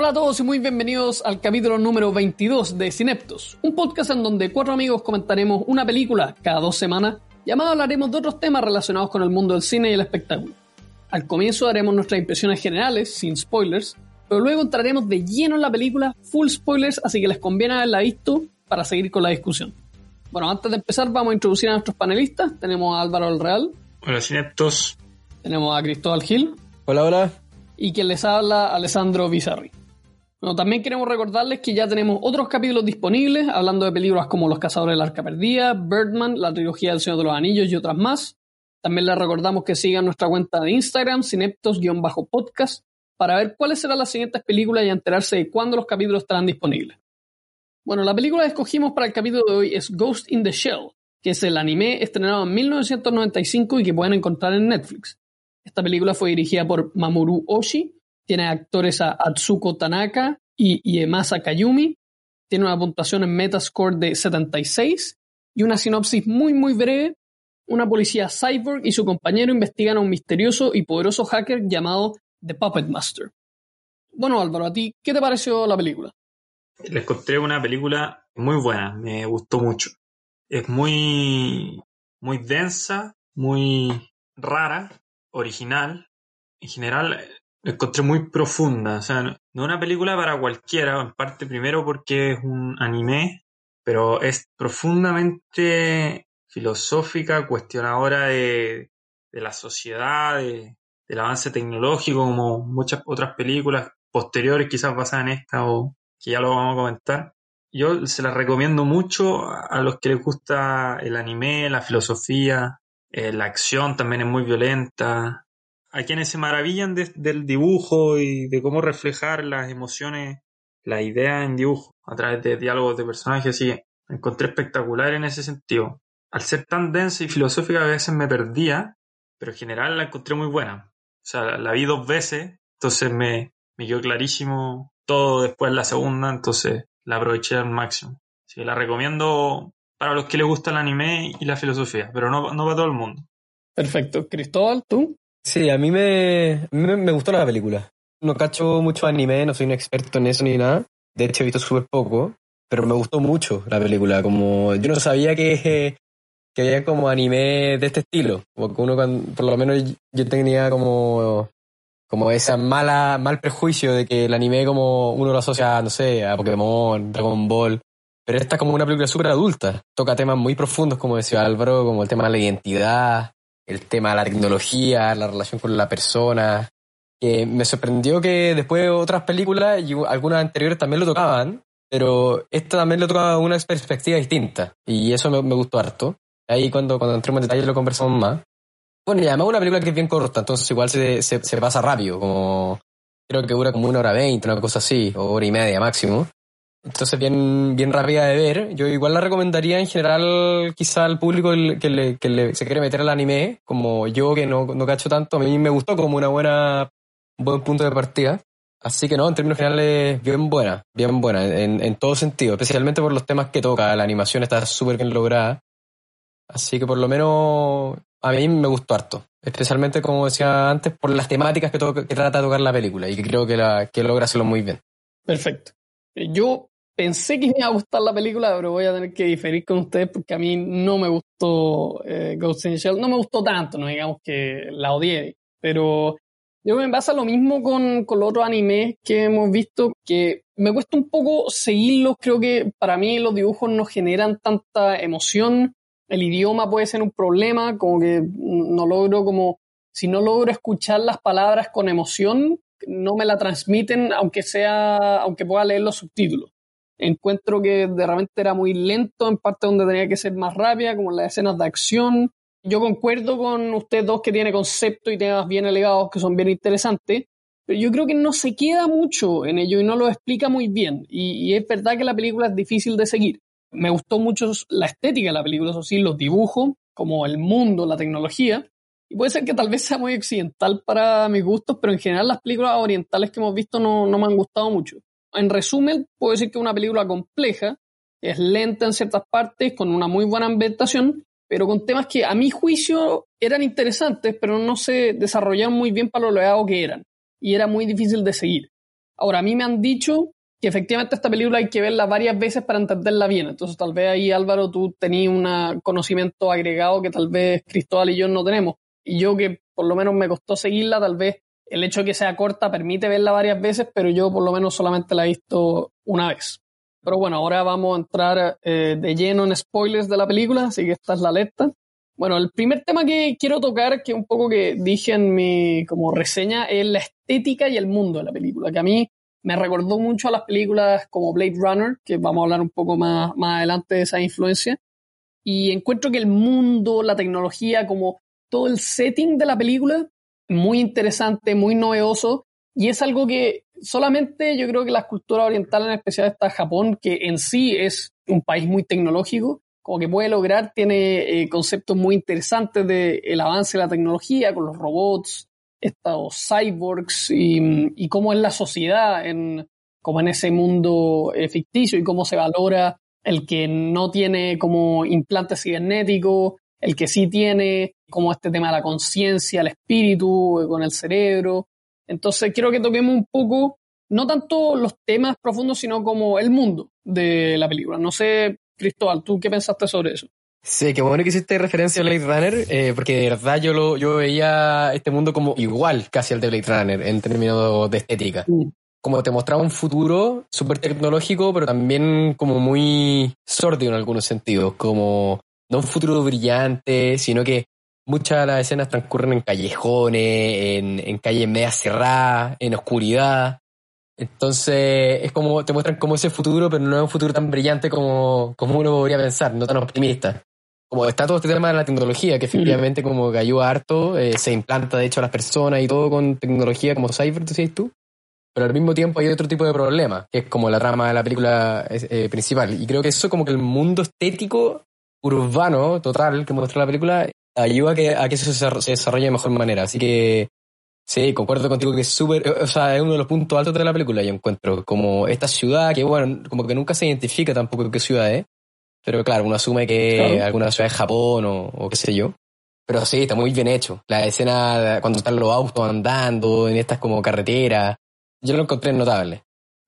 Hola a todos y muy bienvenidos al capítulo número 22 de Cineptos, un podcast en donde cuatro amigos comentaremos una película cada dos semanas y además hablaremos de otros temas relacionados con el mundo del cine y el espectáculo. Al comienzo daremos nuestras impresiones generales, sin spoilers, pero luego entraremos de lleno en la película, full spoilers, así que les conviene haberla visto para seguir con la discusión. Bueno, antes de empezar vamos a introducir a nuestros panelistas. Tenemos a Álvaro El Real. Hola, Cineptos. Tenemos a Cristóbal Gil. Hola, hola. Y quien les habla, Alessandro Bizarri. Bueno, también queremos recordarles que ya tenemos otros capítulos disponibles, hablando de películas como Los Cazadores del Arca Perdida, Birdman, la trilogía del Señor de los Anillos y otras más. También les recordamos que sigan nuestra cuenta de Instagram, cineptos-podcast, para ver cuáles serán las siguientes películas y enterarse de cuándo los capítulos estarán disponibles. Bueno, la película que escogimos para el capítulo de hoy es Ghost in the Shell, que es el anime estrenado en 1995 y que pueden encontrar en Netflix. Esta película fue dirigida por Mamoru Oshii, tiene actores a Atsuko Tanaka y Iemasa Kayumi, tiene una puntuación en Metascore de 76 y una sinopsis muy muy breve. Una policía cyborg y su compañero investigan a un misterioso y poderoso hacker llamado The Puppet Master. Bueno, Álvaro, ¿a ti qué te pareció la película? Les encontré una película muy buena, me gustó mucho. Es muy, muy densa, muy rara, original. En general, la encontré muy profunda. O sea, no una película para cualquiera, en parte primero porque es un anime, pero es profundamente filosófica, cuestionadora de, de la sociedad, de, del avance tecnológico, como muchas otras películas posteriores, quizás basadas en esta o que ya lo vamos a comentar. Yo se las recomiendo mucho a los que les gusta el anime, la filosofía, eh, la acción también es muy violenta. A quienes se maravillan del dibujo y de cómo reflejar las emociones, la idea en dibujo a través de diálogos de personajes, así me encontré espectacular en ese sentido. Al ser tan densa y filosófica a veces me perdía, pero en general la encontré muy buena. O sea, la vi dos veces, entonces me, me quedó clarísimo todo después la segunda, entonces la aproveché al máximo. Así que la recomiendo para los que les gusta el anime y la filosofía, pero no, no para todo el mundo. Perfecto. Cristóbal, ¿tú? Sí, a mí me, me, me gustó la película. No cacho mucho anime, no soy un experto en eso ni nada. De hecho, he visto súper poco, pero me gustó mucho la película. Como yo no sabía que, que había como anime de este estilo. Porque uno, por lo menos yo tenía como como esa mala, mal prejuicio de que el anime como uno lo asocia, no sé, a Pokémon, Dragon Ball. Pero esta es como una película súper adulta. Toca temas muy profundos, como decía Álvaro, como el tema de la identidad, el tema de la tecnología, la relación con la persona. Que me sorprendió que después otras películas y algunas anteriores también lo tocaban, pero esta también lo tocaba una perspectiva distinta. Y eso me, gustó harto. Ahí cuando, cuando entremos en detalle lo conversamos más. Bueno, y además una película que es bien corta, entonces igual se, se, se pasa rápido, como creo que dura como una hora veinte, una cosa así, o hora y media máximo. Entonces bien, bien rápida de ver. Yo igual la recomendaría en general quizá al público que, le, que le, se quiere meter al anime, como yo que no, no cacho tanto, a mí me gustó como una buena, buen punto de partida. Así que no, en términos generales, bien buena, bien buena, en, en todo sentido, especialmente por los temas que toca, la animación está súper bien lograda. Así que por lo menos a mí me gustó harto. Especialmente, como decía antes, por las temáticas que, que trata de tocar la película y que creo que, la, que logra hacerlo muy bien. Perfecto. Yo pensé que me iba a gustar la película, pero voy a tener que diferir con ustedes porque a mí no me gustó eh, Ghost in Shell. No me gustó tanto, no digamos que la odié. Pero yo me pasa lo mismo con, con los otros animes que hemos visto, que me cuesta un poco seguirlos. Creo que para mí los dibujos no generan tanta emoción el idioma puede ser un problema, como que no logro como, si no logro escuchar las palabras con emoción, no me la transmiten, aunque sea, aunque pueda leer los subtítulos. Encuentro que de repente era muy lento en parte donde tenía que ser más rápida, como en las escenas de acción. Yo concuerdo con ustedes dos que tiene concepto y temas bien elevados que son bien interesantes, pero yo creo que no se queda mucho en ello y no lo explica muy bien. Y, y es verdad que la película es difícil de seguir. Me gustó mucho la estética de la película, eso sí, los dibujos, como el mundo, la tecnología. Y puede ser que tal vez sea muy occidental para mis gustos, pero en general las películas orientales que hemos visto no, no me han gustado mucho. En resumen, puedo decir que es una película compleja, es lenta en ciertas partes, con una muy buena ambientación, pero con temas que a mi juicio eran interesantes, pero no se desarrollaron muy bien para lo leado que eran. Y era muy difícil de seguir. Ahora, a mí me han dicho que efectivamente esta película hay que verla varias veces para entenderla bien. Entonces, tal vez ahí, Álvaro, tú tenías un conocimiento agregado que tal vez Cristóbal y yo no tenemos. Y yo que por lo menos me costó seguirla, tal vez el hecho de que sea corta permite verla varias veces, pero yo por lo menos solamente la he visto una vez. Pero bueno, ahora vamos a entrar eh, de lleno en spoilers de la película, así que esta es la alerta. Bueno, el primer tema que quiero tocar, que un poco que dije en mi como reseña, es la estética y el mundo de la película, que a mí me recordó mucho a las películas como Blade Runner, que vamos a hablar un poco más, más adelante de esa influencia. Y encuentro que el mundo, la tecnología, como todo el setting de la película, muy interesante, muy novedoso. Y es algo que solamente yo creo que la cultura oriental, en especial está Japón, que en sí es un país muy tecnológico, como que puede lograr, tiene eh, conceptos muy interesantes del el avance de la tecnología con los robots, estos cyborgs y, cómo es la sociedad en, como en ese mundo eh, ficticio y cómo se valora el que no tiene como implantes cibernéticos, el que sí tiene como este tema de la conciencia, el espíritu, eh, con el cerebro. Entonces quiero que toquemos un poco, no tanto los temas profundos, sino como el mundo de la película. No sé, Cristóbal, ¿tú qué pensaste sobre eso? Sí, qué bueno que hiciste referencia a Blade Runner, eh, porque de verdad yo lo, yo veía este mundo como igual casi al de Blade Runner en términos de estética. Mm. Como te mostraba un futuro súper tecnológico, pero también como muy sórdido en algunos sentidos, como no un futuro brillante, sino que muchas de las escenas transcurren en callejones, en, en calles media cerradas, en oscuridad. Entonces es como te muestran como ese futuro, pero no es un futuro tan brillante como, como uno podría pensar, no tan optimista como está todo este tema de la tecnología, que efectivamente como que ayuda harto, eh, se implanta de hecho a las personas y todo con tecnología como Cyber, decías tú. Pero al mismo tiempo hay otro tipo de problema, que es como la trama de la película eh, principal. Y creo que eso como que el mundo estético urbano total que muestra la película ayuda a que, a que eso se desarrolle de mejor manera. Así que sí, concuerdo contigo que es súper, o sea, es uno de los puntos altos de la película, yo encuentro. Como esta ciudad, que bueno, como que nunca se identifica tampoco qué ciudad es pero claro, uno asume que alguna ciudad es Japón o, qué sé yo. Pero sí, está muy bien hecho. La escena cuando están los autos andando en estas como carreteras, yo lo encontré notable.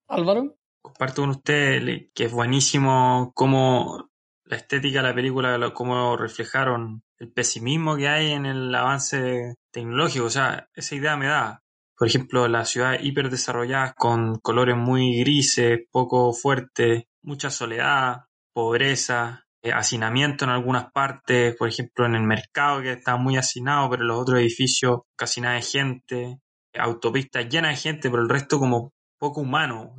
Álvaro. Comparto con usted que es buenísimo cómo la estética de la película, cómo reflejaron el pesimismo que hay en el avance tecnológico. O sea, esa idea me da. Por ejemplo, las ciudades hiperdesarrolladas con colores muy grises, poco fuertes, mucha soledad, pobreza, eh, hacinamiento en algunas partes, por ejemplo en el mercado que está muy hacinado, pero en los otros edificios casi nada de gente, autopistas llenas de gente, pero el resto como poco humano.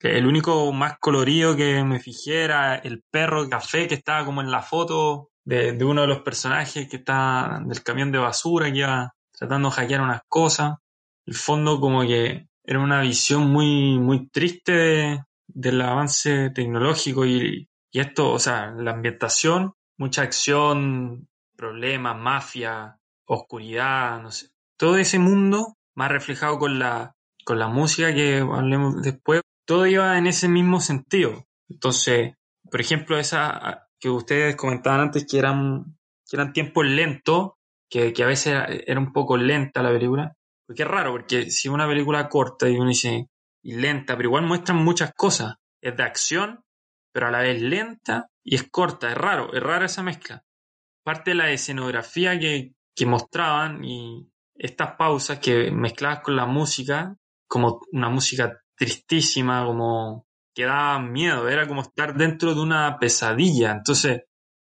El único más colorido que me fijé era el perro café que estaba como en la foto de, de uno de los personajes que está del camión de basura que iba tratando de hackear unas cosas. El fondo como que era una visión muy, muy triste del avance tecnológico y, y esto, o sea, la ambientación, mucha acción, problemas, mafia, oscuridad, no sé. Todo ese mundo, más reflejado con la, con la música que hablemos después, todo iba en ese mismo sentido. Entonces, por ejemplo, esa que ustedes comentaban antes que eran, que eran tiempos lentos, que, que a veces era, un poco lenta la película. Porque es raro, porque si una película corta y uno dice, y lenta, pero igual muestran muchas cosas. Es de acción, pero a la vez lenta y es corta, es raro, es rara esa mezcla. Parte de la escenografía que, que mostraban y estas pausas que mezcladas con la música, como una música tristísima, como que daba miedo, era como estar dentro de una pesadilla. Entonces,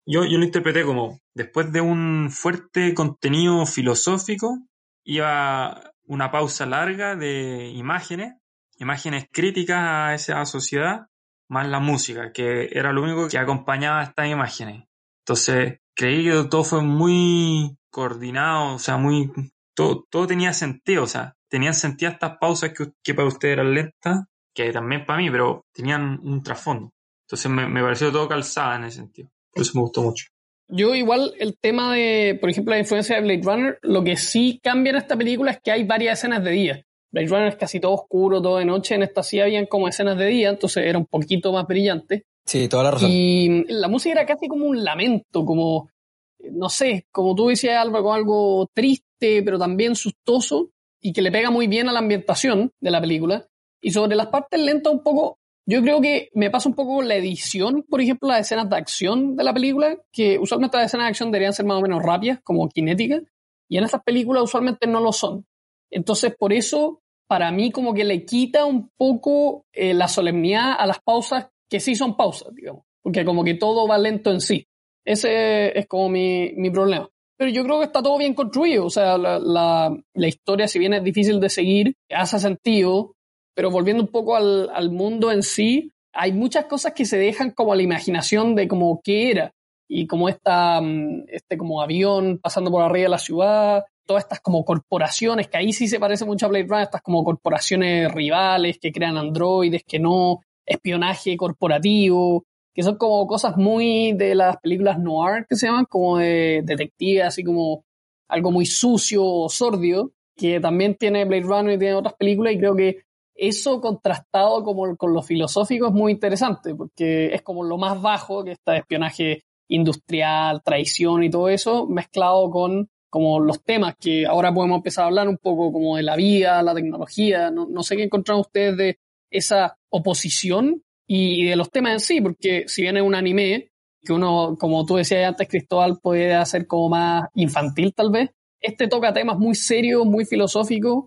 yo, yo lo interpreté como, después de un fuerte contenido filosófico, iba una pausa larga de imágenes, imágenes críticas a esa sociedad, más la música, que era lo único que acompañaba estas imágenes. Entonces, creí que todo fue muy coordinado, o sea, muy... Todo, todo tenía sentido, o sea, tenían sentido estas pausas que, que para ustedes eran lentas, que también para mí, pero tenían un trasfondo. Entonces me, me pareció todo calzada en ese sentido. Por eso me gustó mucho. Yo igual el tema de, por ejemplo, la influencia de Blade Runner, lo que sí cambia en esta película es que hay varias escenas de día. Blade Runner es casi todo oscuro, todo de noche. En esta sí habían como escenas de día, entonces era un poquito más brillante. Sí, toda la razón. Y la música era casi como un lamento, como, no sé, como tú decías, Álvaro, con algo triste, pero también sustoso y que le pega muy bien a la ambientación de la película. Y sobre las partes lentas un poco, yo creo que me pasa un poco la edición, por ejemplo, las escenas de acción de la película, que usualmente las escenas de acción deberían ser más o menos rápidas, como cinéticas, y en estas películas usualmente no lo son. Entonces, por eso, para mí como que le quita un poco eh, la solemnidad a las pausas que sí son pausas, digamos, porque como que todo va lento en sí. Ese es como mi, mi problema. Pero yo creo que está todo bien construido, o sea, la, la, historia, si bien es difícil de seguir, hace sentido, pero volviendo un poco al, al, mundo en sí, hay muchas cosas que se dejan como a la imaginación de como qué era. Y como esta, mm, este como avión pasando por arriba de la ciudad, todas estas como corporaciones, que ahí sí se parece mucho a Blade Runner, estas como corporaciones rivales que crean androides, que no, espionaje corporativo, que son como cosas muy de las películas noir que se llaman, como de detective, así como algo muy sucio o sordio, que también tiene Blade Runner y tiene otras películas, y creo que eso contrastado como con lo filosófico es muy interesante, porque es como lo más bajo, que está espionaje industrial, traición y todo eso, mezclado con como los temas que ahora podemos empezar a hablar un poco como de la vida, la tecnología, no, no sé qué encontraron ustedes de esa oposición y de los temas en sí, porque si bien es un anime, que uno, como tú decías antes, Cristóbal, puede hacer como más infantil tal vez, este toca temas muy serios, muy filosóficos,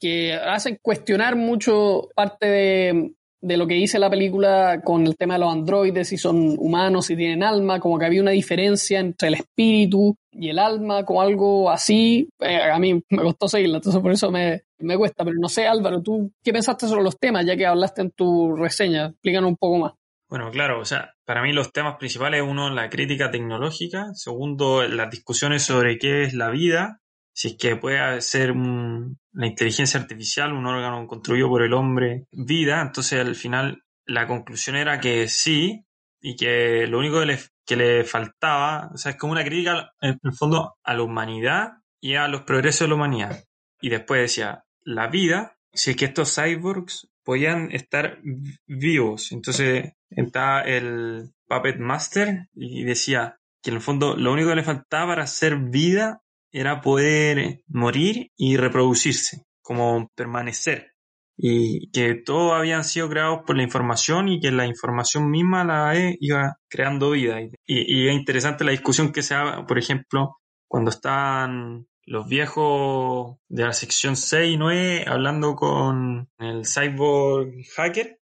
que hacen cuestionar mucho parte de, lo que dice la película con el tema de los androides, si son humanos, si tienen alma, como que había una diferencia entre el espíritu y el alma, como algo así. Eh, a mí me costó seguirla, entonces por eso me, me cuesta. Pero no sé, Álvaro, ¿tú qué pensaste sobre los temas, ya que hablaste en tu reseña? Explícanos un poco más. Bueno, claro, o sea, para mí los temas principales, uno, la crítica tecnológica, segundo, las discusiones sobre qué es la vida, si es que puede ser la inteligencia artificial, un órgano construido por el hombre, vida, entonces al final la conclusión era que sí, y que lo único que le, que le faltaba, o sea, es como una crítica en el fondo a la humanidad y a los progresos de la humanidad. Y después decía, la vida, si es que estos cyborgs podían estar vivos. Entonces está el Puppet Master y decía que en el fondo lo único que le faltaba para ser vida era poder morir y reproducirse, como permanecer. Y que todos habían sido creados por la información y que la información misma la iba creando vida. Y, y es interesante la discusión que se da, por ejemplo, cuando están los viejos de la sección 6 y 9 hablando con el cyborg hacker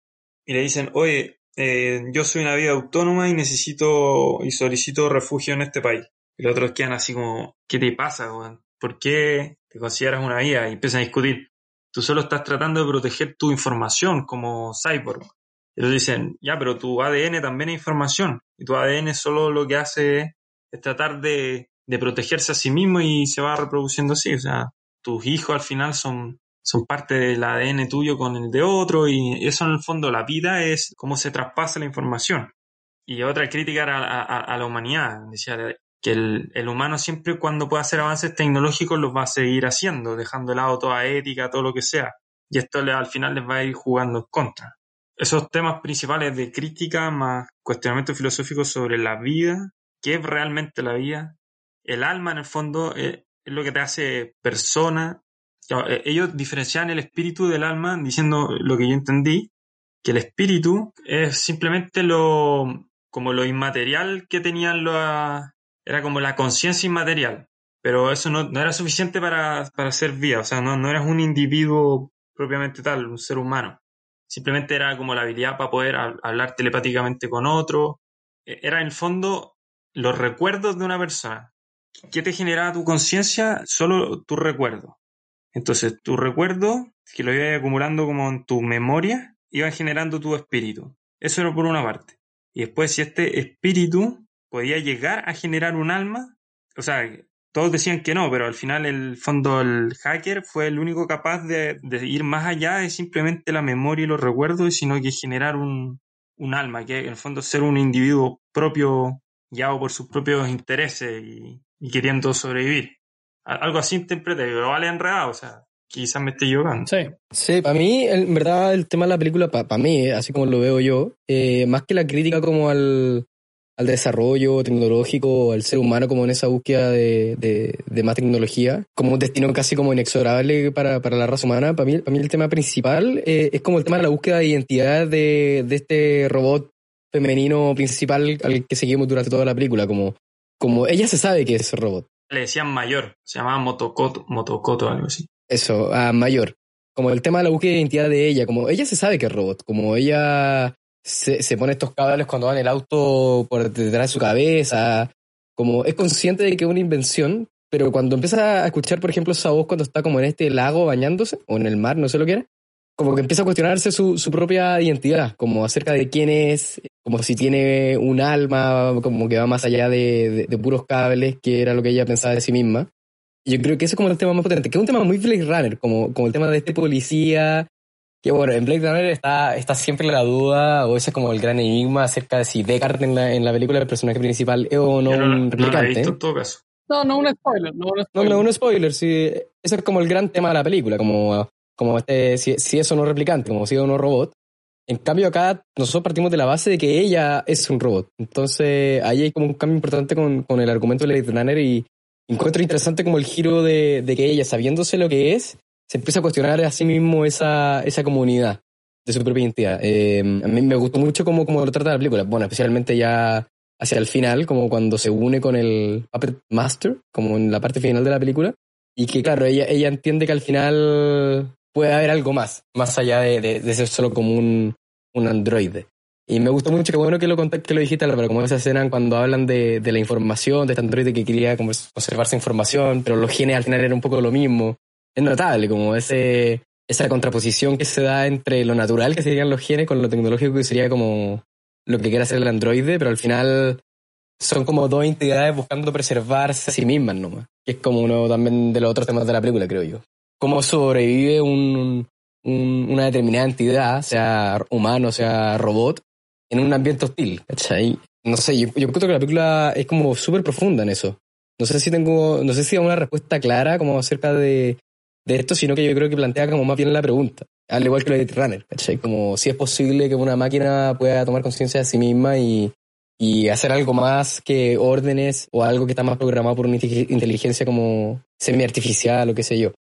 y le dicen, oye, eh, yo soy una vida autónoma y necesito y solicito refugio en este país. Y los otros quedan así como, ¿qué te pasa, ¿Por qué te consideras una vida? Y empiezan a discutir. Tú solo estás tratando de proteger tu información como cyborg. Y ellos dicen, ya, pero tu ADN también es información. Y tu ADN solo lo que hace es tratar de, de protegerse a sí mismo y se va reproduciendo así. O sea, tus hijos al final son, son parte del ADN tuyo con el de otro y eso en el fondo la vida es cómo se traspasa la información. Y otra crítica era a, la humanidad. Decía, que el, el, humano siempre cuando pueda hacer avances tecnológicos los va a seguir haciendo, dejando de lado toda ética, todo lo que sea. Y esto le, al final les va a ir jugando en contra. Esos temas principales de crítica más cuestionamiento filosófico sobre la vida, qué es realmente la vida, el alma en el fondo es, es lo que te hace persona. Eh, ellos diferencian el espíritu del alma diciendo lo que yo entendí, que el espíritu es simplemente lo como lo inmaterial que tenían los era como la conciencia inmaterial, pero eso no, no era suficiente para, para, ser vida, o sea, no, no eras un individuo propiamente tal, un ser humano. Simplemente era como la habilidad para poder hablar telepáticamente con otro. E, era en el fondo los recuerdos de una persona. ¿Qué te generaba tu conciencia? Solo tu recuerdo. Entonces, tu recuerdo, que lo ibas acumulando como en tu memoria, iba generando tu espíritu. Eso era por una parte. Y después, si este espíritu podía llegar a generar un alma. O sea, todos decían que no, pero al final el fondo el hacker fue el único capaz de, de ir más allá de simplemente la memoria y los recuerdos, sino que generar un, un alma, que en el fondo ser un individuo propio, guiado por sus propios intereses y, y queriendo sobrevivir. Algo así interpreté, pero vale enredado, o sea, quizás me esté equivocando. Sí. Sí, para mí, en verdad, el tema de la película, para, para mí, así como lo veo yo, eh, más que la crítica como al, al desarrollo tecnológico, al ser humano como en esa búsqueda de, de, de más tecnología, como un destino casi como inexorable para, para la raza humana. Para mí, para mí el tema principal eh, es como el tema de la búsqueda de identidad de, de este robot femenino principal al que seguimos durante toda la película, como, como ella se sabe que es robot. Le decían mayor, se llamaba Motokoto, Motokoto algo así. Eso, a mayor. Como el tema de la búsqueda de identidad de ella, como ella se sabe que es robot, como ella se, se pone estos cables cuando va en el auto por detrás de su cabeza, como es consciente de que es una invención, pero cuando empieza a escuchar, por ejemplo, esa voz cuando está como en este lago bañándose, o en el mar, no sé lo que era, como que empieza a cuestionarse su, su propia identidad, como acerca de quién es, como si tiene un alma, como que va más allá de, de, de puros cables, que era lo que ella pensaba de sí misma. Y yo creo que ese es como el tema más potente, que es un tema muy Blade Runner, como, como el tema de este policía, que bueno, en Blade Runner está, está siempre la duda, o ese es como el gran enigma acerca de si Deckard en la, en la película, el personaje principal, es o no, no, un no replicante. visto en todo caso. No, no un spoiler, no un No, spoiler. no, un spoiler, sí. Ese es como el gran tema de la película, como, como este, si, si es o no replicante, como si es o no robot. En cambio acá nosotros partimos de la base de que ella es un robot. Entonces ahí hay como un cambio importante con, con el argumento de Blade Runner y encuentro interesante como el giro de, de que ella, sabiéndose lo que es, se empieza a cuestionar a sí mismo esa, esa comunidad de su propia identidad. Eh, a mí me gustó mucho cómo, cómo lo trata la película. Bueno, especialmente ya hacia el final, como cuando se une con el Puppet Master, como en la parte final de la película. Y que claro, ella, ella entiende que al final puede haber algo más, más allá de, de, ser solo como un, un androide. Y me gustó mucho, que bueno que lo, que lo dijiste, pero como esa escena cuando hablan de, de la información, de este androide que quería como conservar su información, pero los genes al final eran un poco lo mismo. Es notable, como ese, esa contraposición que se da entre lo natural que serían los genes con lo tecnológico que sería como lo que quiere hacer el androide, pero al final son como dos entidades buscando preservarse a sí mismas nomás. Que es como uno también de los otros temas de la película, creo yo. Cómo sobrevive un, un- una determinada entidad, sea humano, sea robot, en un ambiente hostil, ¿cachai? No sé, yo, yo creo que la película es como súper profunda en eso. No sé si tengo, no sé si hay una respuesta clara como acerca de, esto, sino que yo creo que plantea como más bien la pregunta. Al igual que lo de Runner, ¿cachai? Como si es posible que una máquina pueda tomar conciencia de sí misma y, hacer algo más que órdenes o algo que está más programado por una inte- inteligencia como semi-artificial o qué sé yo.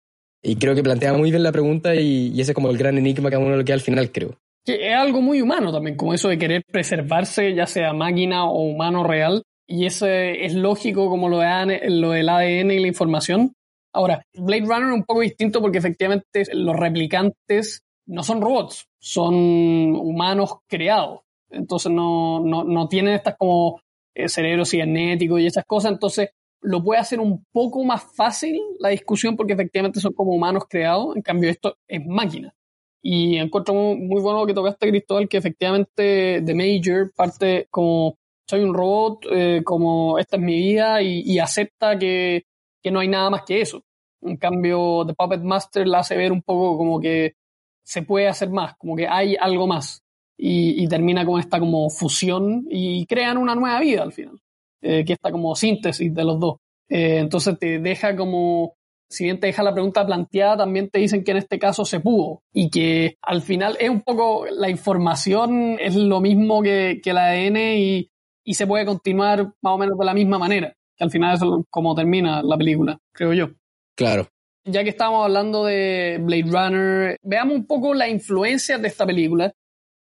Y creo que plantea muy bien la pregunta y, ese es como el gran enigma que a uno le queda al final, creo. Que es algo muy humano también, como eso de querer preservarse, ya sea máquina o humano real. Y eso es lógico como lo, de lo del ADN y la información. Ahora, Blade Runner es un poco distinto porque efectivamente los replicantes no son robots, son humanos creados. Entonces no, no, no tienen estas como eh, cerebros cibernéticos y esas cosas. Entonces lo puede hacer un poco más fácil la discusión porque efectivamente son como humanos creados. En cambio, esto es máquina. Y encuentro muy, muy bueno lo que tocaste, Cristóbal, que efectivamente The Major parte como soy un robot, eh, como esta es mi vida y, acepta que, que no hay nada más que eso. En cambio, The Puppet Master la hace ver un poco como que se puede hacer más, como que hay algo más. Y termina con esta como fusión y crean una nueva vida al final, eh, que está como síntesis de los dos. Eh, entonces te deja como si bien te deja la pregunta planteada, también te dicen que en este caso se pudo y que al final es un poco la información es lo mismo que, que el ADN y, y se puede continuar más o menos de la misma manera, que al final es como termina la película, creo yo. Claro. Ya que estamos hablando de Blade Runner, veamos un poco las influencias de esta película.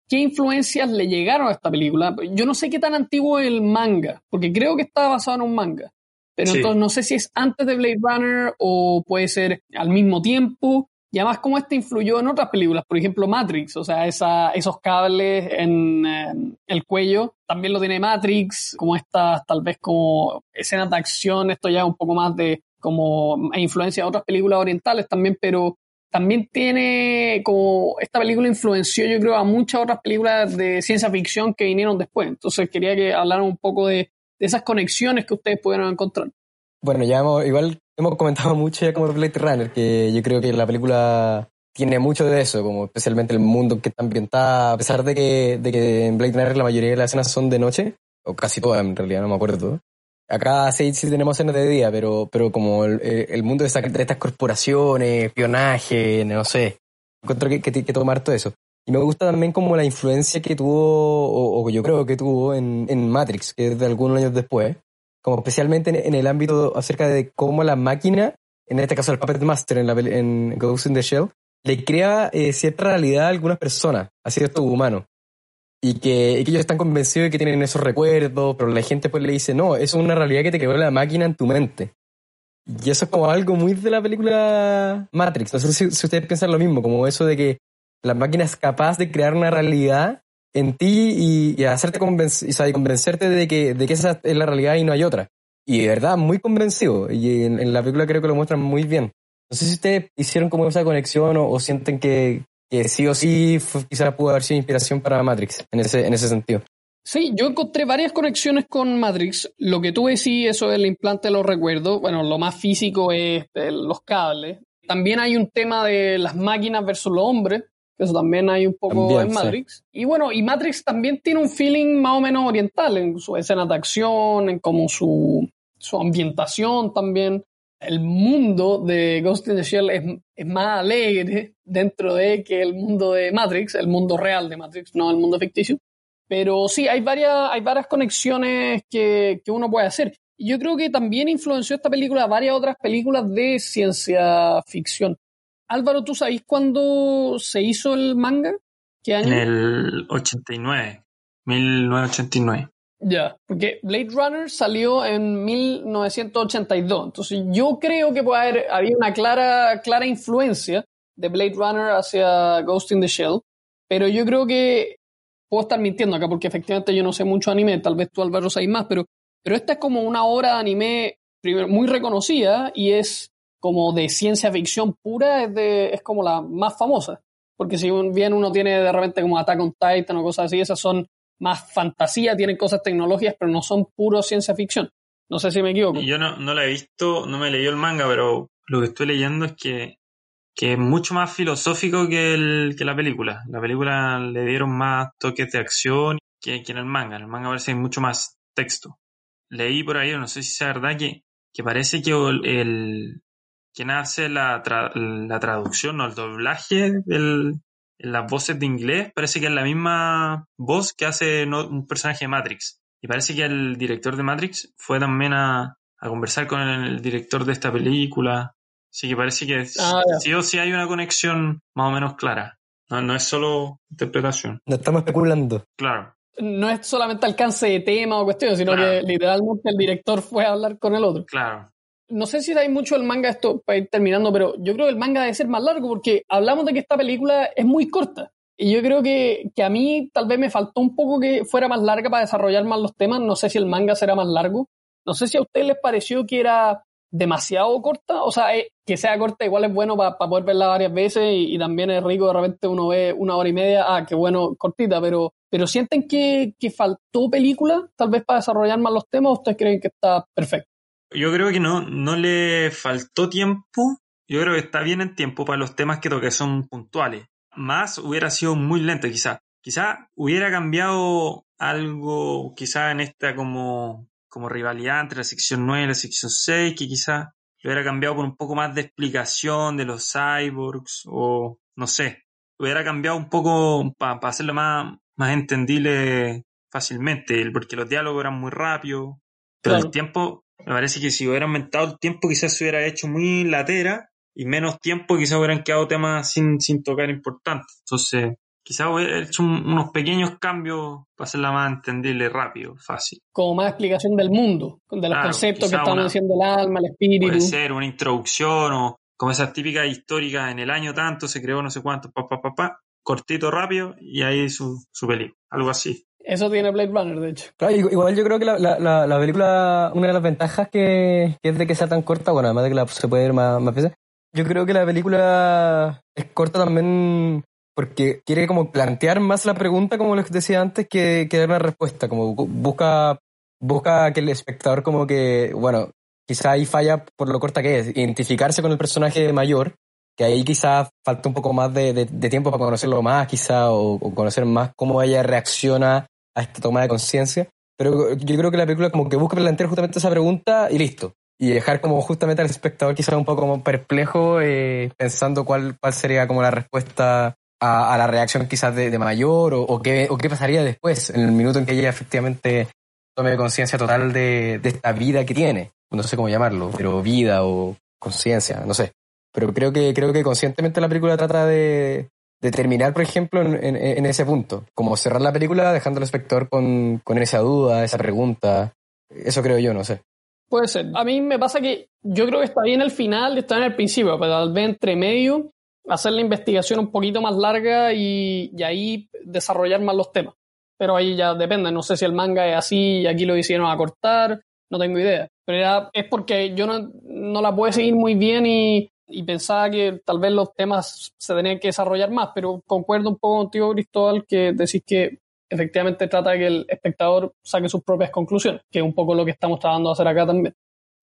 ¿Qué influencias le llegaron a esta película? Yo no sé qué tan antiguo es el manga, porque creo que está basado en un manga. Pero Sí. entonces no sé si es antes de Blade Runner o puede ser al mismo tiempo. Y además cómo este influyó en otras películas, por ejemplo Matrix, o sea, esa, esos cables en eh, el cuello, también lo tiene Matrix, como estas tal vez como escenas de acción, esto ya un poco más de como e influencia de otras películas orientales también, pero también tiene como esta película influenció yo creo a muchas otras películas de ciencia ficción que vinieron después. Entonces quería que hablaran un poco de, de esas conexiones que ustedes pudieron encontrar. Bueno, ya hemos, igual hemos comentado mucho ya como Blade Runner, que yo creo que la película tiene mucho de eso, como especialmente el mundo en que está ambientada, a pesar de que, de que en Blade Runner la mayoría de las escenas son de noche, o casi todas en realidad, no me acuerdo. Acá sí, sí tenemos escenas de día, pero, pero como el, el mundo de, esta- de estas corporaciones, espionaje, no sé, encuentro que, que, que tomar todo eso. Y me gusta también como la influencia que tuvo, o, o yo creo que tuvo en, en, Matrix, que es de algunos años después, como especialmente en, en, el ámbito acerca de cómo la máquina, en este caso el Puppet Master en, la, en Ghost in the Shell, le crea eh, cierta realidad a algunas personas, a ciertos humanos. Y que, y que, ellos están convencidos de que tienen esos recuerdos, pero la gente pues le dice, no, eso es una realidad que te creó la máquina en tu mente. Y eso es como algo muy de la película Matrix. No sé si, si ustedes piensan lo mismo, como eso de que la máquina es capaz de crear una realidad en ti y, y hacerte convencer, o sea, y convencerte de que, de que esa es la realidad y no hay otra. Y de verdad, muy convencido. Y en, en la película creo que lo muestran muy bien. No sé si ustedes hicieron como esa conexión o, o sienten que, que, sí o sí quizás pudo haber sido inspiración para Matrix en ese, en ese sentido. Sí, yo encontré varias conexiones con Matrix. Lo que tú decís, eso del implante de los recuerdos, bueno, lo más físico es los cables. También hay un tema de las máquinas versus los hombres, eso también hay un poco también, en Matrix. Sí. Y bueno, y Matrix también tiene un feeling más o menos oriental en su escena de acción, en como su, su ambientación también el mundo de Ghost in the Shell es, más alegre dentro de que el mundo de Matrix, el mundo real de Matrix, no el mundo ficticio. Pero sí, hay varias, hay varias conexiones que, uno puede hacer. Y yo creo que también influenció esta película varias otras películas de ciencia ficción. Álvaro, ¿tú sabes cuándo se hizo el manga? ¿Qué año? En el 89, 1989. Ya, porque Blade Runner salió en 1982, entonces yo creo que puede haber había una clara, clara influencia de Blade Runner hacia Ghost in the Shell, pero yo creo que puedo estar mintiendo acá porque efectivamente yo no sé mucho anime, tal vez tú Álvaro sabes más, pero, pero esta es como una obra de anime muy reconocida y es como de ciencia ficción pura, es, de, es como la más famosa, porque si bien uno tiene de repente como Attack on Titan o cosas así, esas son más fantasía, tienen cosas tecnológicas, pero no son puro ciencia ficción. No sé si me equivoco. Yo no, no la he visto, no me leído el manga, pero lo que estoy leyendo es que, que es mucho más filosófico que, el, que la película. La película le dieron más toques de acción que, en el manga. En el manga parece que hay mucho más texto. Leí por ahí, no sé si es verdad, que, que parece que el, quien hace la, tra, la traducción o el doblaje del, las voces de inglés parece que es la misma voz que hace un personaje de Matrix. Y parece que el director de Matrix fue también a, a conversar con el, director de esta película. Así que parece que ah, sí o sí hay una conexión más o menos clara. No, no es solo interpretación. No estamos especulando. Claro. No es solamente alcance de tema o cuestión, sino claro. que literalmente el director fue a hablar con el otro. Claro no sé si hay mucho el manga esto para ir terminando, pero yo creo que el manga debe ser más largo porque hablamos de que esta película es muy corta. Y yo creo que, que, a mí tal vez me faltó un poco que fuera más larga para desarrollar más los temas. No sé si el manga será más largo. No sé si a ustedes les pareció que era demasiado corta. O sea, eh, que sea corta igual es bueno para, poder verla varias veces y, y, también es rico de repente uno ve una hora y media. Ah, qué bueno, cortita, pero, pero sienten que, que faltó película tal vez para desarrollar más los temas ustedes creen que está perfecto. Yo creo que no, no le faltó tiempo. Yo creo que está bien en tiempo para los temas que toque, son puntuales. Más hubiera sido muy lento, quizá. Quizá hubiera cambiado algo, quizá en esta como, como rivalidad entre la sección 9 y la sección 6, que quizá lo hubiera cambiado por un poco más de explicación de los cyborgs, o no sé. Hubiera cambiado un poco para pa hacerlo más, más entendible fácilmente, porque los diálogos eran muy rápidos, pero claro. el tiempo me parece que si hubiera aumentado el tiempo quizás se hubiera hecho muy latera y menos tiempo quizás hubieran quedado temas sin, sin tocar importantes. Entonces, quizás hubiera hecho un, unos pequeños cambios para hacerla más entendible rápido, fácil. Como más explicación del mundo, de los claro, conceptos que estamos diciendo el alma, el espíritu. Puede ser una introducción o como esas típicas históricas en el año tanto se creó no sé cuánto, pa, pa, pa, pa, cortito, rápido y ahí su, su película, algo así. Eso tiene Blade Runner, de hecho. Claro, igual yo creo que la, la, la, película, una de las ventajas que, que, es de que sea tan corta, bueno, además de que la, se puede ver más, más veces, yo creo que la película es corta también porque quiere como plantear más la pregunta, como les decía antes, que, que dar una respuesta, como busca, busca que el espectador como que, bueno, quizá ahí falla por lo corta que es, identificarse con el personaje mayor, que ahí quizá falta un poco más de, de, de tiempo para conocerlo más, quizá, o, o, conocer más cómo ella reacciona a esta toma de conciencia. Pero yo creo que la película como que busca plantear justamente esa pregunta y listo. Y dejar como justamente al espectador quizá un poco como perplejo, eh, pensando cuál, cuál sería como la respuesta a, la reacción quizás de, mayor o, o, qué, o qué pasaría después, en el minuto en que ella efectivamente tome conciencia total de, de esta vida que tiene. No sé cómo llamarlo, pero vida o conciencia, no sé. Pero creo que, creo que conscientemente la película trata de, de terminar, por ejemplo, en, ese punto. Como cerrar la película dejando al espectador con, esa duda, esa pregunta. Eso creo yo, no sé. Puede ser. A mí me pasa que yo creo que está bien el final está en el principio, pero tal vez entre medio hacer la investigación un poquito más larga y, y, ahí desarrollar más los temas. Pero ahí ya depende, no sé si el manga es así y aquí lo hicieron a cortar, no tengo idea. Pero era, es porque yo no, no la puedo seguir muy bien y, y, pensaba que tal vez los temas se tenían que desarrollar más, pero concuerdo un poco contigo, Cristóbal, que decís que efectivamente trata de que el espectador saque sus propias conclusiones, que es un poco lo que estamos tratando de hacer acá también.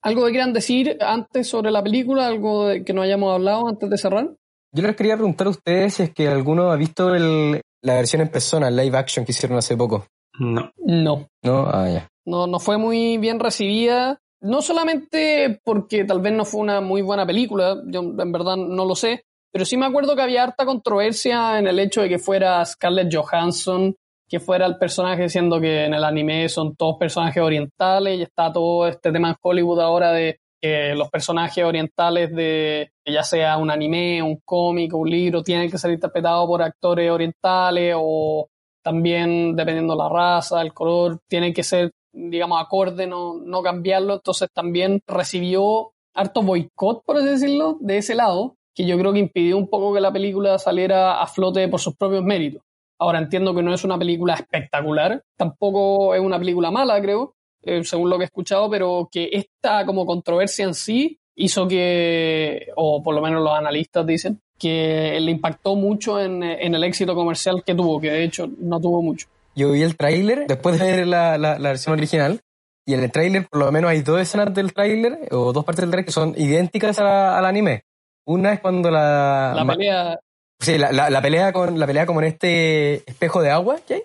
¿Algo que quieran decir antes sobre la película? ¿Algo de que no hayamos hablado antes de cerrar? Yo les quería preguntar a ustedes si es que alguno ha visto el, la versión en persona, el live action que hicieron hace poco. No. No. No, ah, ya. No, no fue muy bien recibida. No solamente porque tal vez no fue una muy buena película, yo en verdad no lo sé, pero sí me acuerdo que había harta controversia en el hecho de que fuera Scarlett Johansson, que fuera el personaje, siendo que en el anime son todos personajes orientales y está todo este tema en Hollywood ahora de que los personajes orientales de ya sea un anime, un cómic, un libro, tienen que ser interpretados por actores orientales o también dependiendo la raza, el color, tienen que ser, digamos, acorde, no, no cambiarlo. Entonces también recibió harto boicot, por así decirlo, de ese lado, que yo creo que impidió un poco que la película saliera a flote por sus propios méritos. Ahora entiendo que no es una película espectacular, tampoco es una película mala, creo, eh, según lo que he escuchado, pero que esta como controversia en sí hizo que, o por lo menos los analistas dicen, que le impactó mucho en, en el éxito comercial que tuvo, que de hecho no tuvo mucho. Yo vi el tráiler después de ver la, la, la, versión original y en el tráiler por lo menos hay dos escenas del tráiler o dos partes del tráiler que son idénticas a al anime. Una es cuando la... La pelea... Sí, la, la, la, pelea con la pelea como en este espejo de agua que hay.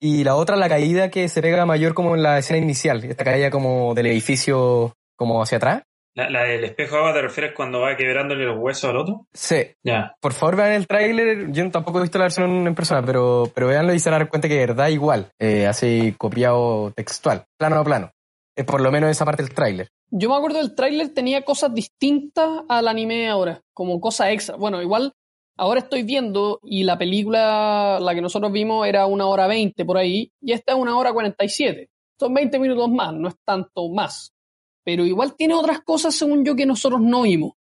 Y la otra, la caída que se pega mayor como en la escena inicial, esta caída como del edificio como hacia atrás. ¿La, la del espejo de agua te refieres cuando va quebrándole los huesos al otro? Sí. Ya. Por favor vean el tráiler, yo tampoco he visto la versión en persona, pero, pero veanlo y se van a dar cuenta que de verdad igual, eh, así copiado textual, plano a plano. Es por lo menos esa parte del tráiler. Yo me acuerdo del tráiler tenía cosas distintas al anime ahora, como cosas extra. Bueno, igual Ahora estoy viendo y la película, la que nosotros vimos, era una hora veinte por ahí, y esta es una hora cuarenta y siete. Son 20 minutos más, no es tanto más. Pero igual tiene otras cosas, según yo, que nosotros no vimos.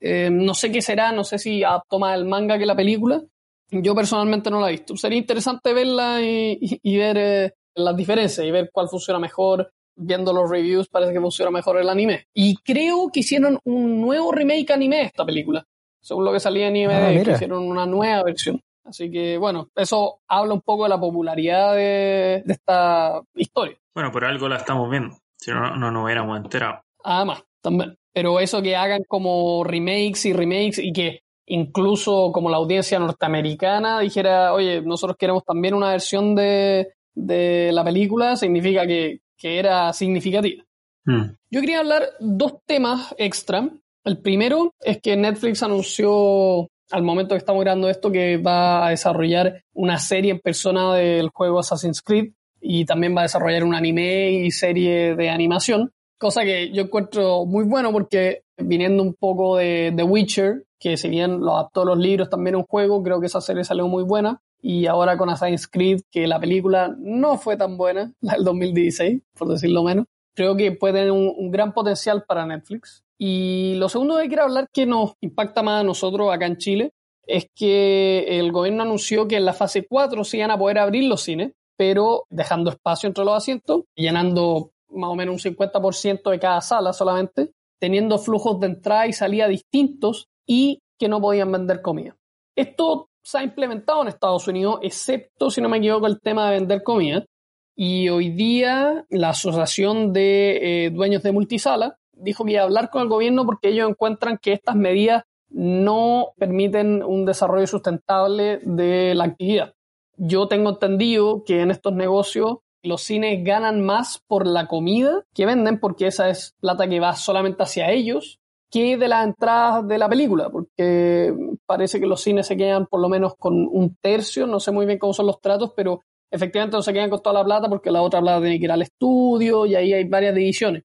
Eh, no sé qué será, no sé si adaptó más el manga que la película. Yo personalmente no la he visto. Sería interesante verla y, y, y ver eh, las diferencias y ver cuál funciona mejor. Viendo los reviews parece que funciona mejor el anime. Y creo que hicieron un nuevo remake anime de esta película según lo que salía en IMDb, ah, hicieron una nueva versión. Así que, bueno, eso habla un poco de la popularidad de, de esta historia. Bueno, por algo la estamos viendo, si no, no nos hubiéramos enterado. Además, también. Pero eso que hagan como remakes y remakes y que incluso como la audiencia norteamericana dijera, oye, nosotros queremos también una versión de, de la película, significa que, que era significativa. Hmm. Yo quería hablar dos temas extra el primero es que Netflix anunció al momento que estamos grabando esto que va a desarrollar una serie en persona del juego Assassin's Creed y también va a desarrollar un anime y serie de animación, cosa que yo encuentro muy bueno porque viniendo un poco de The Witcher, que si bien lo adaptó los libros también un juego, creo que esa serie salió muy buena y ahora con Assassin's Creed, que la película no fue tan buena, la del 2016, por decirlo menos, creo que puede tener un, un gran potencial para Netflix. Y lo segundo que quiero hablar que nos impacta más a nosotros acá en Chile es que el gobierno anunció que en la fase 4 se iban a poder abrir los cines, pero dejando espacio entre los asientos, llenando más o menos un 50% de cada sala solamente, teniendo flujos de entrada y salida distintos y que no podían vender comida. Esto se ha implementado en Estados Unidos, excepto, si no me equivoco, el tema de vender comida. Y hoy día la Asociación de eh, Dueños de Multisala dijo que iba a hablar con el gobierno porque ellos encuentran que estas medidas no permiten un desarrollo sustentable de la actividad. Yo tengo entendido que en estos negocios los cines ganan más por la comida que venden porque esa es plata que va solamente hacia ellos que de las entradas de la película, porque parece que los cines se quedan por lo menos con un tercio, no sé muy bien cómo son los tratos, pero efectivamente no se quedan con toda la plata porque la otra plata tiene que ir al estudio y ahí hay varias divisiones.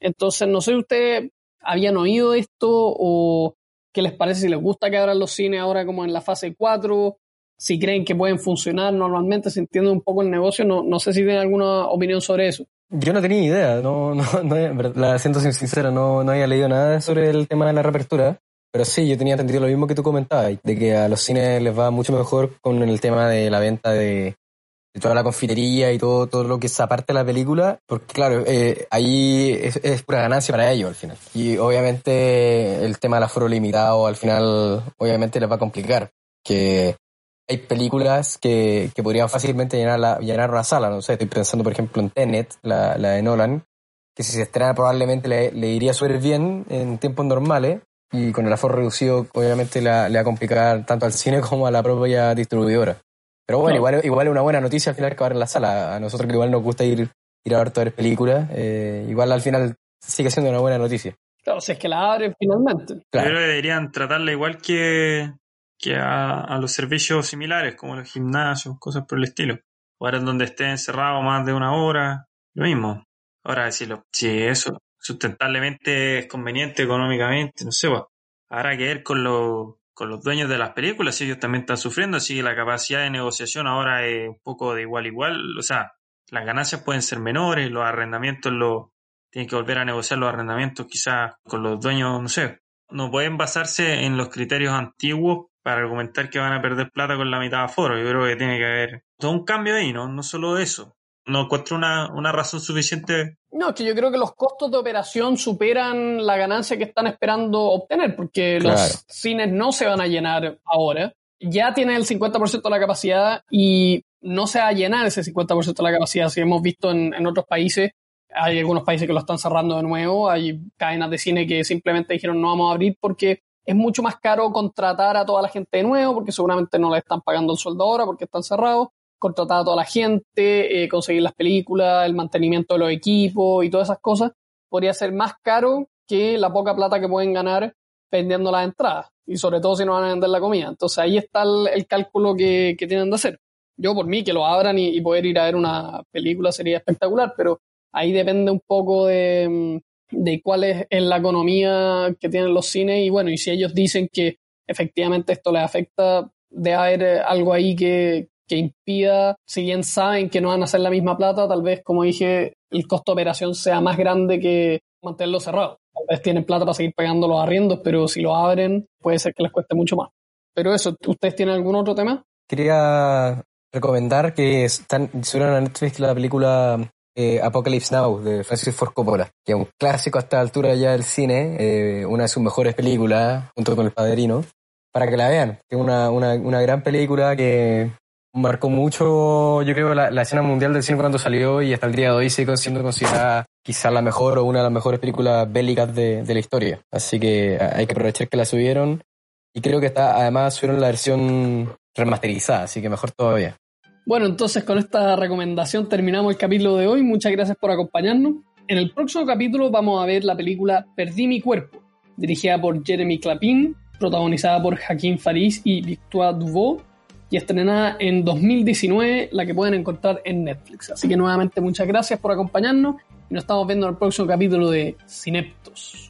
Entonces, no sé si ustedes habían oído esto o qué les parece, si les gusta que abran los cines ahora como en la fase 4, si creen que pueden funcionar normalmente, se entiende un poco el negocio, no, no sé si tienen alguna opinión sobre eso. Yo no tenía idea, no, no, no la siento sincero, no, no había leído nada sobre el tema de la reapertura, pero sí, yo tenía entendido lo mismo que tú comentabas, de que a los cines les va mucho mejor con el tema de la venta de, toda la confitería y todo, todo lo que es aparte de la película, porque claro, eh, ahí es, es, pura ganancia para ellos al final. Y obviamente el tema del aforo limitado al final obviamente les va a complicar, que hay películas que, que podrían fácilmente llenar, la, llenar una sala, no sé, estoy pensando por ejemplo en Tenet, la, la de Nolan, que si se estrena probablemente le, le iría súper bien en tiempos normales, y con el aforo reducido obviamente le, le va a complicar tanto al cine como a la propia distribuidora. Pero bueno, igual, igual es una buena noticia al final que va en la sala. A nosotros que igual nos gusta ir, ir a ver todas las películas, eh, igual al final sigue siendo una buena noticia. Claro, si es que la abren finalmente. Claro. Pero deberían tratarla igual que, que a, a, los servicios similares, como los gimnasios, cosas por el estilo. En donde esté encerrado más de una hora, lo mismo. Ahora, si, lo, si eso sustentablemente es conveniente económicamente, no sé, pues, habrá que ver con los con los dueños de las películas, ellos también están sufriendo, así que la capacidad de negociación ahora es un poco de igual a igual, o sea, las ganancias pueden ser menores, los arrendamientos los tienen que volver a negociar los arrendamientos quizás con los dueños, no sé, no pueden basarse en los criterios antiguos para argumentar que van a perder plata con la mitad de aforo, yo creo que tiene que haber todo un cambio ahí, ¿no? No solo eso no encuentro una, una, razón suficiente. No, es que yo creo que los costos de operación superan la ganancia que están esperando obtener, porque claro. los cines no se van a llenar ahora. Ya tienen el 50% de la capacidad y no se va a llenar ese 50% de la capacidad. Si hemos visto en, en, otros países, hay algunos países que lo están cerrando de nuevo, hay cadenas de cine que simplemente dijeron no vamos a abrir porque es mucho más caro contratar a toda la gente de nuevo, porque seguramente no le están pagando el sueldo ahora porque están cerrados contratar a toda la gente, eh, conseguir las películas, el mantenimiento de los equipos y todas esas cosas, podría ser más caro que la poca plata que pueden ganar vendiendo las entradas. Y sobre todo si no van a vender la comida. Entonces ahí está el, cálculo que, que, tienen de hacer. Yo por mí que lo abran y, y, poder ir a ver una película sería espectacular, pero ahí depende un poco de, de cuál es, la economía que tienen los cines y bueno, y si ellos dicen que efectivamente esto les afecta, debe haber algo ahí que, que impida, si bien saben que no van a hacer la misma plata, tal vez, como dije, el costo de operación sea más grande que mantenerlo cerrado. Tal vez tienen plata para seguir pagando los arriendos, pero si lo abren, puede ser que les cueste mucho más. Pero eso, ¿ustedes tienen algún otro tema? Quería recomendar que están, subieron a Netflix la película eh, Apocalypse Now de Francis Ford Coppola, que es un clásico hasta la altura ya del cine, eh, una de sus mejores películas, junto con El Padrino, para que la vean. Es una, una, una gran película que marcó mucho, yo creo, la, la, escena mundial del cine cuando salió y hasta el día de hoy sigue siendo considerada quizás la mejor o una de las mejores películas bélicas de, de, la historia. Así que hay que aprovechar que la subieron y creo que está, además subieron la versión remasterizada, así que mejor todavía. Bueno, entonces con esta recomendación terminamos el capítulo de hoy. Muchas gracias por acompañarnos. En el próximo capítulo vamos a ver la película Perdí mi cuerpo, dirigida por Jeremy Clapin, protagonizada por Joaquín Faris y Victoire Duvaux y estrenada en 2019, la que pueden encontrar en Netflix. Así que nuevamente muchas gracias por acompañarnos y nos estamos viendo en el próximo capítulo de Cineptos.